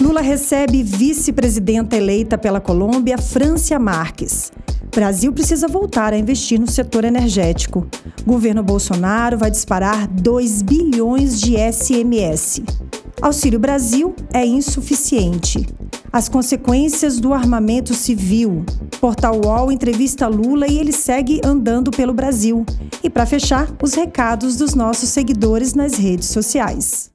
Lula recebe vice-presidenta eleita pela Colômbia, Francia Marques. Brasil precisa voltar a investir no setor energético. Governo Bolsonaro vai disparar 2 bilhões de SMS. Auxílio Brasil é insuficiente. As consequências do armamento civil. Portal UOL entrevista Lula e ele segue andando pelo Brasil. E para fechar, os recados dos nossos seguidores nas redes sociais.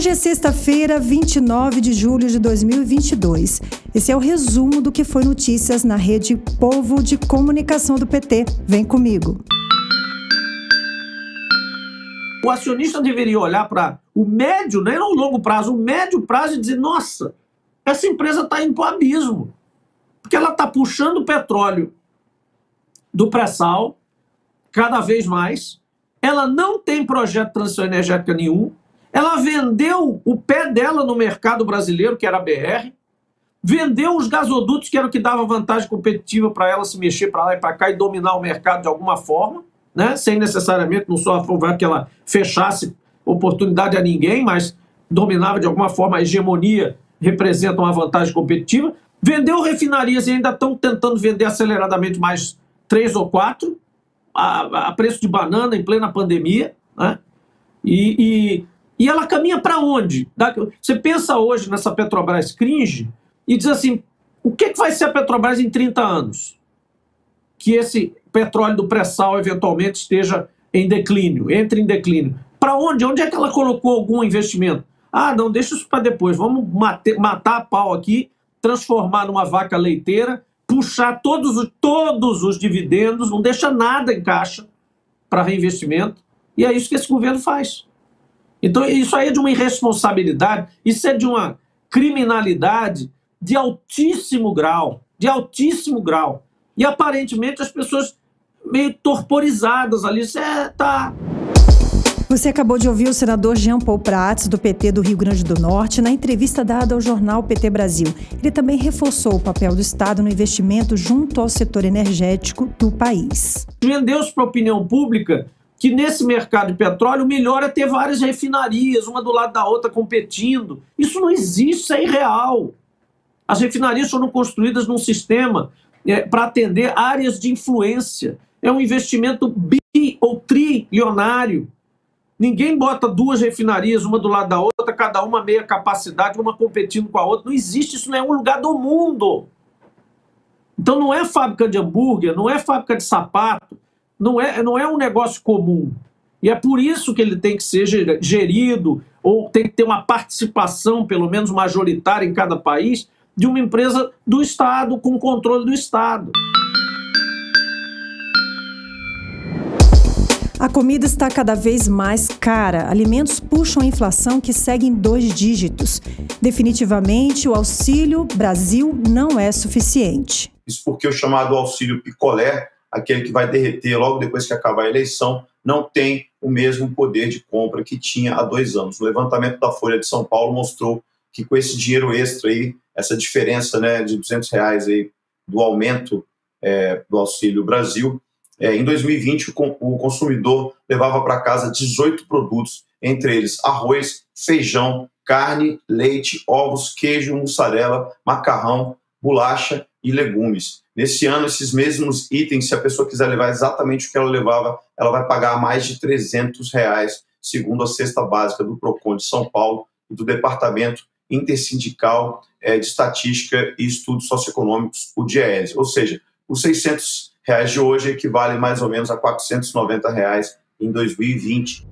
Hoje é sexta-feira, 29 de julho de 2022. Esse é o resumo do que foi notícias na rede Povo de Comunicação do PT. Vem comigo. O acionista deveria olhar para o médio, nem o longo prazo, o médio prazo e dizer: nossa, essa empresa está indo para o abismo. Porque ela está puxando o petróleo do pré-sal cada vez mais. Ela não tem projeto de transição energética nenhum ela vendeu o pé dela no mercado brasileiro, que era a BR, vendeu os gasodutos, que era o que dava vantagem competitiva para ela se mexer para lá e para cá e dominar o mercado de alguma forma, né? sem necessariamente, não só favor que ela fechasse oportunidade a ninguém, mas dominava de alguma forma a hegemonia, representa uma vantagem competitiva. Vendeu refinarias e ainda estão tentando vender aceleradamente mais três ou quatro, a, a preço de banana em plena pandemia. Né? E, e e ela caminha para onde? Você pensa hoje nessa Petrobras cringe e diz assim: o que, que vai ser a Petrobras em 30 anos? Que esse petróleo do pré-sal eventualmente esteja em declínio, entre em declínio. Para onde? Onde é que ela colocou algum investimento? Ah, não, deixa isso para depois. Vamos mate, matar a pau aqui, transformar numa vaca leiteira, puxar todos os, todos os dividendos, não deixa nada em caixa para reinvestimento. E é isso que esse governo faz. Então, isso aí é de uma irresponsabilidade, isso é de uma criminalidade de altíssimo grau, de altíssimo grau. E aparentemente as pessoas meio torporizadas ali, você é, tá. Você acabou de ouvir o senador Jean Paul Prats, do PT do Rio Grande do Norte, na entrevista dada ao jornal PT Brasil. Ele também reforçou o papel do Estado no investimento junto ao setor energético do país. Vendeu-se para a opinião pública que nesse mercado de petróleo o melhor é ter várias refinarias, uma do lado da outra competindo. Isso não existe, isso é irreal. As refinarias foram construídas num sistema é, para atender áreas de influência. É um investimento bi ou trilionário. Ninguém bota duas refinarias, uma do lado da outra, cada uma meia capacidade, uma competindo com a outra. Não existe, isso não é um lugar do mundo. Então não é fábrica de hambúrguer, não é fábrica de sapato, não é, não é um negócio comum. E é por isso que ele tem que ser gerido, ou tem que ter uma participação, pelo menos majoritária em cada país, de uma empresa do Estado, com controle do Estado. A comida está cada vez mais cara. Alimentos puxam a inflação que segue em dois dígitos. Definitivamente, o Auxílio Brasil não é suficiente. Isso porque o chamado auxílio picolé aquele que vai derreter logo depois que acabar a eleição, não tem o mesmo poder de compra que tinha há dois anos. O levantamento da Folha de São Paulo mostrou que com esse dinheiro extra aí, essa diferença né, de 200 reais aí do aumento é, do Auxílio Brasil, é, em 2020 o consumidor levava para casa 18 produtos, entre eles arroz, feijão, carne, leite, ovos, queijo, mussarela, macarrão, bolacha e legumes. Nesse ano, esses mesmos itens, se a pessoa quiser levar exatamente o que ela levava, ela vai pagar mais de 300 reais, segundo a cesta básica do PROCON de São Paulo e do Departamento Intersindical eh, de Estatística e Estudos Socioeconômicos, o DIEESE. Ou seja, os 600 reais de hoje equivalem mais ou menos a 490 reais em 2020.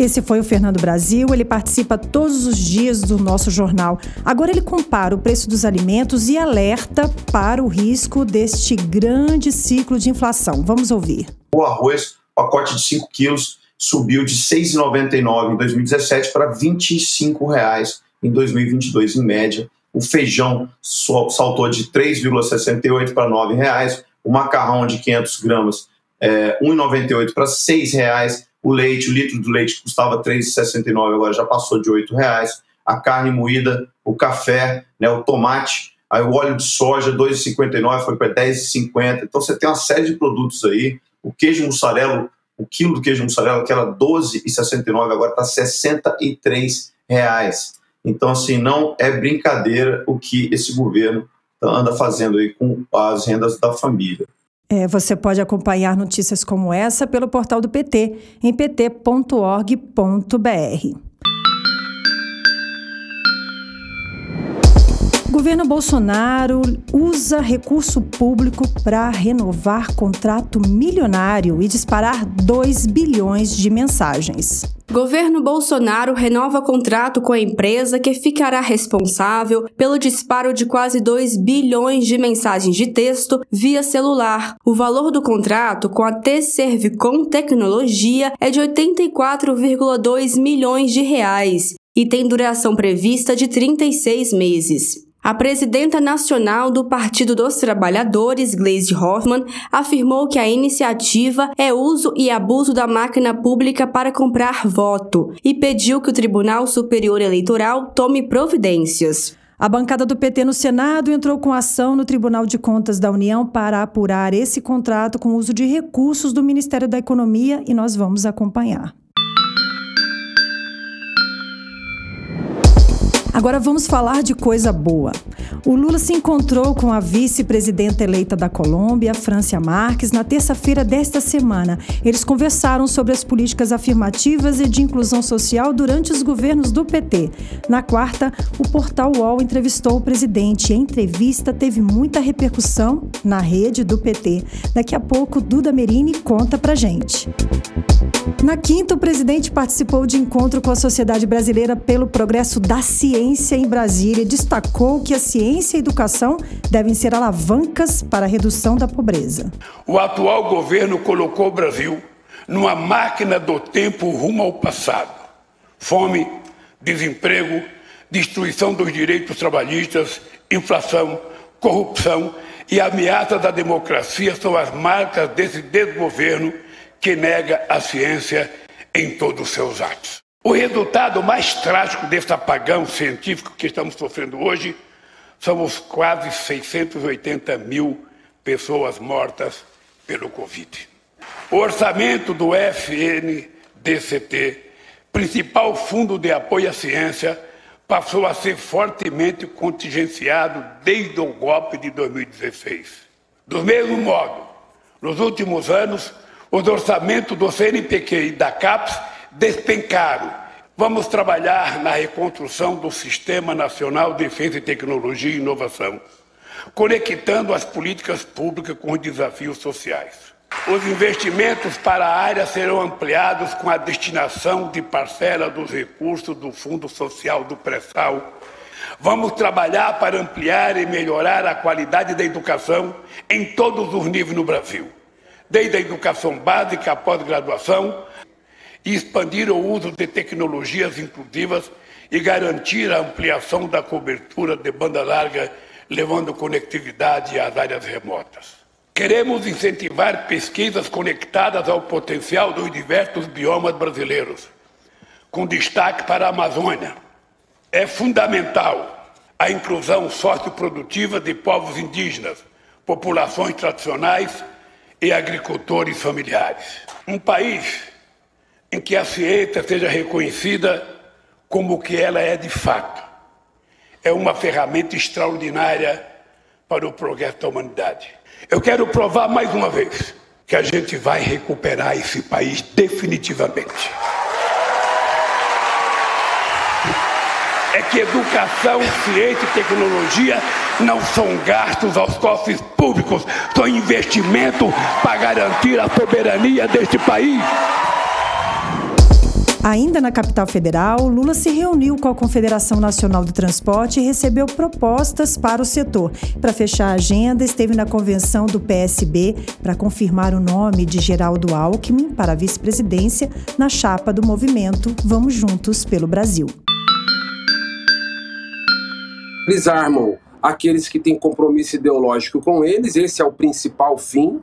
Esse foi o Fernando Brasil, ele participa todos os dias do nosso jornal. Agora ele compara o preço dos alimentos e alerta para o risco deste grande ciclo de inflação. Vamos ouvir. O arroz, pacote de 5 quilos, subiu de R$ 6,99 em 2017 para 25 reais em 2022, em média. O feijão saltou de 3,68 para R$ reais. O macarrão de 500 gramas, é, 1,98 para R$ reais o leite, o litro do leite custava R$ 3,69, agora já passou de R$ reais. A carne moída, o café, né, o tomate, aí o óleo de soja, R$ 2,59 foi para R$ 10,50. Então você tem uma série de produtos aí O queijo mussarela, o quilo do queijo mussarela, que era 12,69, agora está 63 reais. Então, assim, não é brincadeira o que esse governo anda fazendo aí com as rendas da família. É, você pode acompanhar notícias como essa pelo portal do PT, em pt.org.br. Governo Bolsonaro usa recurso público para renovar contrato milionário e disparar 2 bilhões de mensagens. Governo Bolsonaro renova contrato com a empresa que ficará responsável pelo disparo de quase 2 bilhões de mensagens de texto via celular. O valor do contrato com a T-Servicom Tecnologia é de 84,2 milhões de reais e tem duração prevista de 36 meses. A presidenta nacional do Partido dos Trabalhadores, Gleisi Hoffmann, afirmou que a iniciativa é uso e abuso da máquina pública para comprar voto e pediu que o Tribunal Superior Eleitoral tome providências. A bancada do PT no Senado entrou com ação no Tribunal de Contas da União para apurar esse contrato com uso de recursos do Ministério da Economia e nós vamos acompanhar. Agora vamos falar de coisa boa. O Lula se encontrou com a vice-presidenta eleita da Colômbia, Francia Marques, na terça-feira desta semana. Eles conversaram sobre as políticas afirmativas e de inclusão social durante os governos do PT. Na quarta, o portal UOL entrevistou o presidente. A entrevista teve muita repercussão na rede do PT. Daqui a pouco, Duda Merini conta pra gente. Na quinta, o presidente participou de encontro com a Sociedade Brasileira pelo Progresso da Ciência em Brasília e destacou que a ciência e a educação devem ser alavancas para a redução da pobreza. O atual governo colocou o Brasil numa máquina do tempo rumo ao passado. Fome, desemprego, destruição dos direitos trabalhistas, inflação, corrupção e ameaça da democracia são as marcas desse desgoverno que nega a ciência em todos os seus atos. O resultado mais trágico desse apagão científico que estamos sofrendo hoje são os quase 680 mil pessoas mortas pelo Covid. O orçamento do FNDCT, principal fundo de apoio à ciência, passou a ser fortemente contingenciado desde o golpe de 2016. Do mesmo modo, nos últimos anos, os orçamentos do CNPq e da CAPES despencaram. Vamos trabalhar na reconstrução do Sistema Nacional de Defesa e Tecnologia e Inovação, conectando as políticas públicas com os desafios sociais. Os investimentos para a área serão ampliados com a destinação de parcela dos recursos do Fundo Social do Pré-Sal. Vamos trabalhar para ampliar e melhorar a qualidade da educação em todos os níveis no Brasil desde a educação básica à pós-graduação, e expandir o uso de tecnologias inclusivas e garantir a ampliação da cobertura de banda larga, levando conectividade às áreas remotas. Queremos incentivar pesquisas conectadas ao potencial dos diversos biomas brasileiros, com destaque para a Amazônia. É fundamental a inclusão socioprodutiva de povos indígenas, populações tradicionais e agricultores familiares. Um país em que a ciência seja reconhecida como o que ela é de fato. É uma ferramenta extraordinária para o progresso da humanidade. Eu quero provar mais uma vez que a gente vai recuperar esse país definitivamente. é que educação, ciência e tecnologia não são gastos aos cofres públicos, são investimento para garantir a soberania deste país. Ainda na capital federal, Lula se reuniu com a Confederação Nacional do Transporte e recebeu propostas para o setor. Para fechar a agenda, esteve na convenção do PSB para confirmar o nome de Geraldo Alckmin para a vice-presidência na chapa do movimento Vamos Juntos pelo Brasil. Eles armam aqueles que têm compromisso ideológico com eles, esse é o principal fim,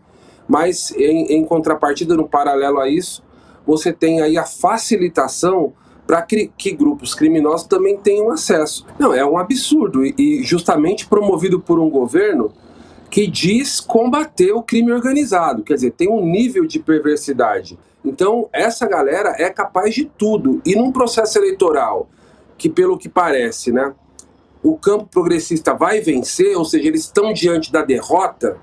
mas em, em contrapartida, no paralelo a isso, você tem aí a facilitação para que, que, grupos criminosos também tenham acesso. Não, é um absurdo e, e justamente promovido por um governo que diz combater o crime organizado, quer dizer, tem um nível de perversidade. Então, essa galera é capaz de tudo. E num processo eleitoral, que pelo que parece, né, o campo progressista vai vencer, ou seja, eles estão diante da derrota,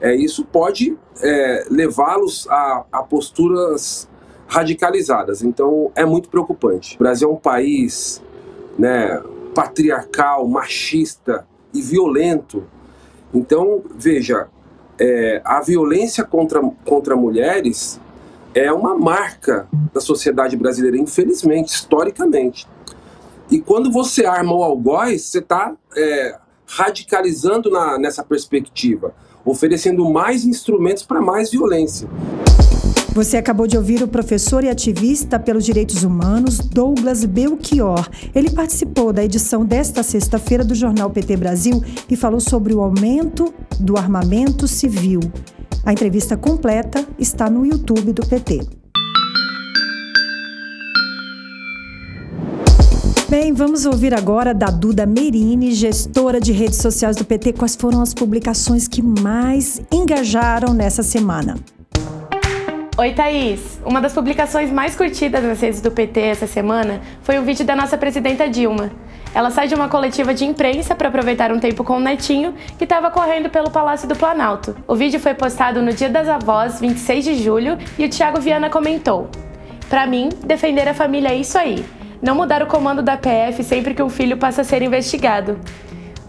é, isso pode é, levá-los a, a posturas radicalizadas. Então, é muito preocupante. O Brasil é um país né, patriarcal, machista e violento. Então, veja, é, a violência contra, contra mulheres é uma marca da sociedade brasileira, infelizmente, historicamente. E quando você arma o algoz, você está é, radicalizando na, nessa perspectiva, oferecendo mais instrumentos para mais violência. Você acabou de ouvir o professor e ativista pelos direitos humanos Douglas Belchior. Ele participou da edição desta sexta-feira do jornal PT Brasil e falou sobre o aumento do armamento civil. A entrevista completa está no YouTube do PT. Bem, vamos ouvir agora da Duda Merini, gestora de redes sociais do PT, quais foram as publicações que mais engajaram nessa semana. Oi, Thaís. Uma das publicações mais curtidas nas redes do PT essa semana foi o vídeo da nossa presidenta Dilma. Ela sai de uma coletiva de imprensa para aproveitar um tempo com o netinho que estava correndo pelo Palácio do Planalto. O vídeo foi postado no Dia das Avós, 26 de julho, e o Thiago Viana comentou: Para mim, defender a família é isso aí. Não mudar o comando da PF sempre que um filho passa a ser investigado.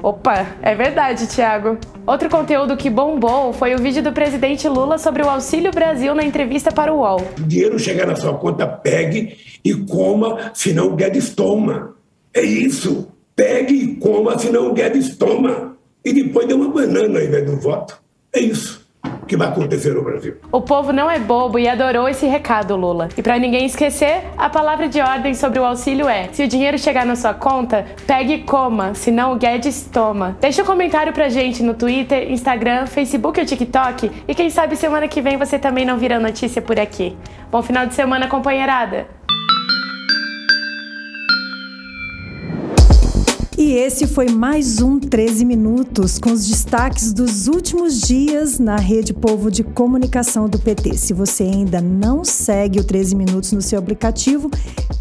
Opa, é verdade, Thiago. Outro conteúdo que bombou foi o vídeo do presidente Lula sobre o Auxílio Brasil na entrevista para o UOL. O dinheiro chega na sua conta, pegue e coma, senão o Guedes toma. É isso. Pegue e coma, senão o Guedes toma. E depois dê uma banana ao invés do voto. É isso que vai acontecer no Brasil. O povo não é bobo e adorou esse recado, Lula. E para ninguém esquecer, a palavra de ordem sobre o auxílio é: se o dinheiro chegar na sua conta, pegue e coma, senão o Guedes toma. Deixa um comentário pra gente no Twitter, Instagram, Facebook ou TikTok e quem sabe semana que vem você também não vira notícia por aqui. Bom final de semana, companheirada! E esse foi mais um 13 Minutos, com os destaques dos últimos dias na Rede Povo de Comunicação do PT. Se você ainda não segue o 13 Minutos no seu aplicativo,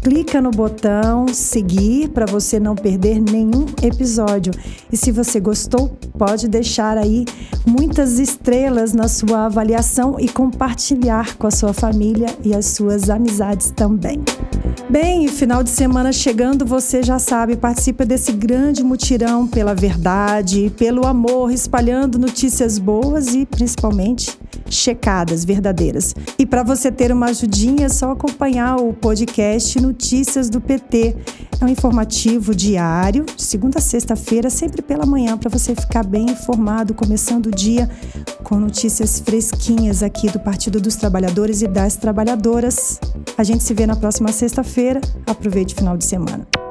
clica no botão seguir para você não perder nenhum episódio. E se você gostou, pode deixar aí muitas estrelas na sua avaliação e compartilhar com a sua família e as suas amizades também. Bem, final de semana chegando, você já sabe, participa desse grande mutirão pela verdade, pelo amor, espalhando notícias boas e principalmente checadas, verdadeiras. E para você ter uma ajudinha, é só acompanhar o podcast Notícias do PT. É um informativo diário, de segunda a sexta-feira, sempre pela manhã, para você ficar bem informado, começando o dia com notícias fresquinhas aqui do Partido dos Trabalhadores e das Trabalhadoras. A gente se vê na próxima sexta-feira. Aproveite o final de semana.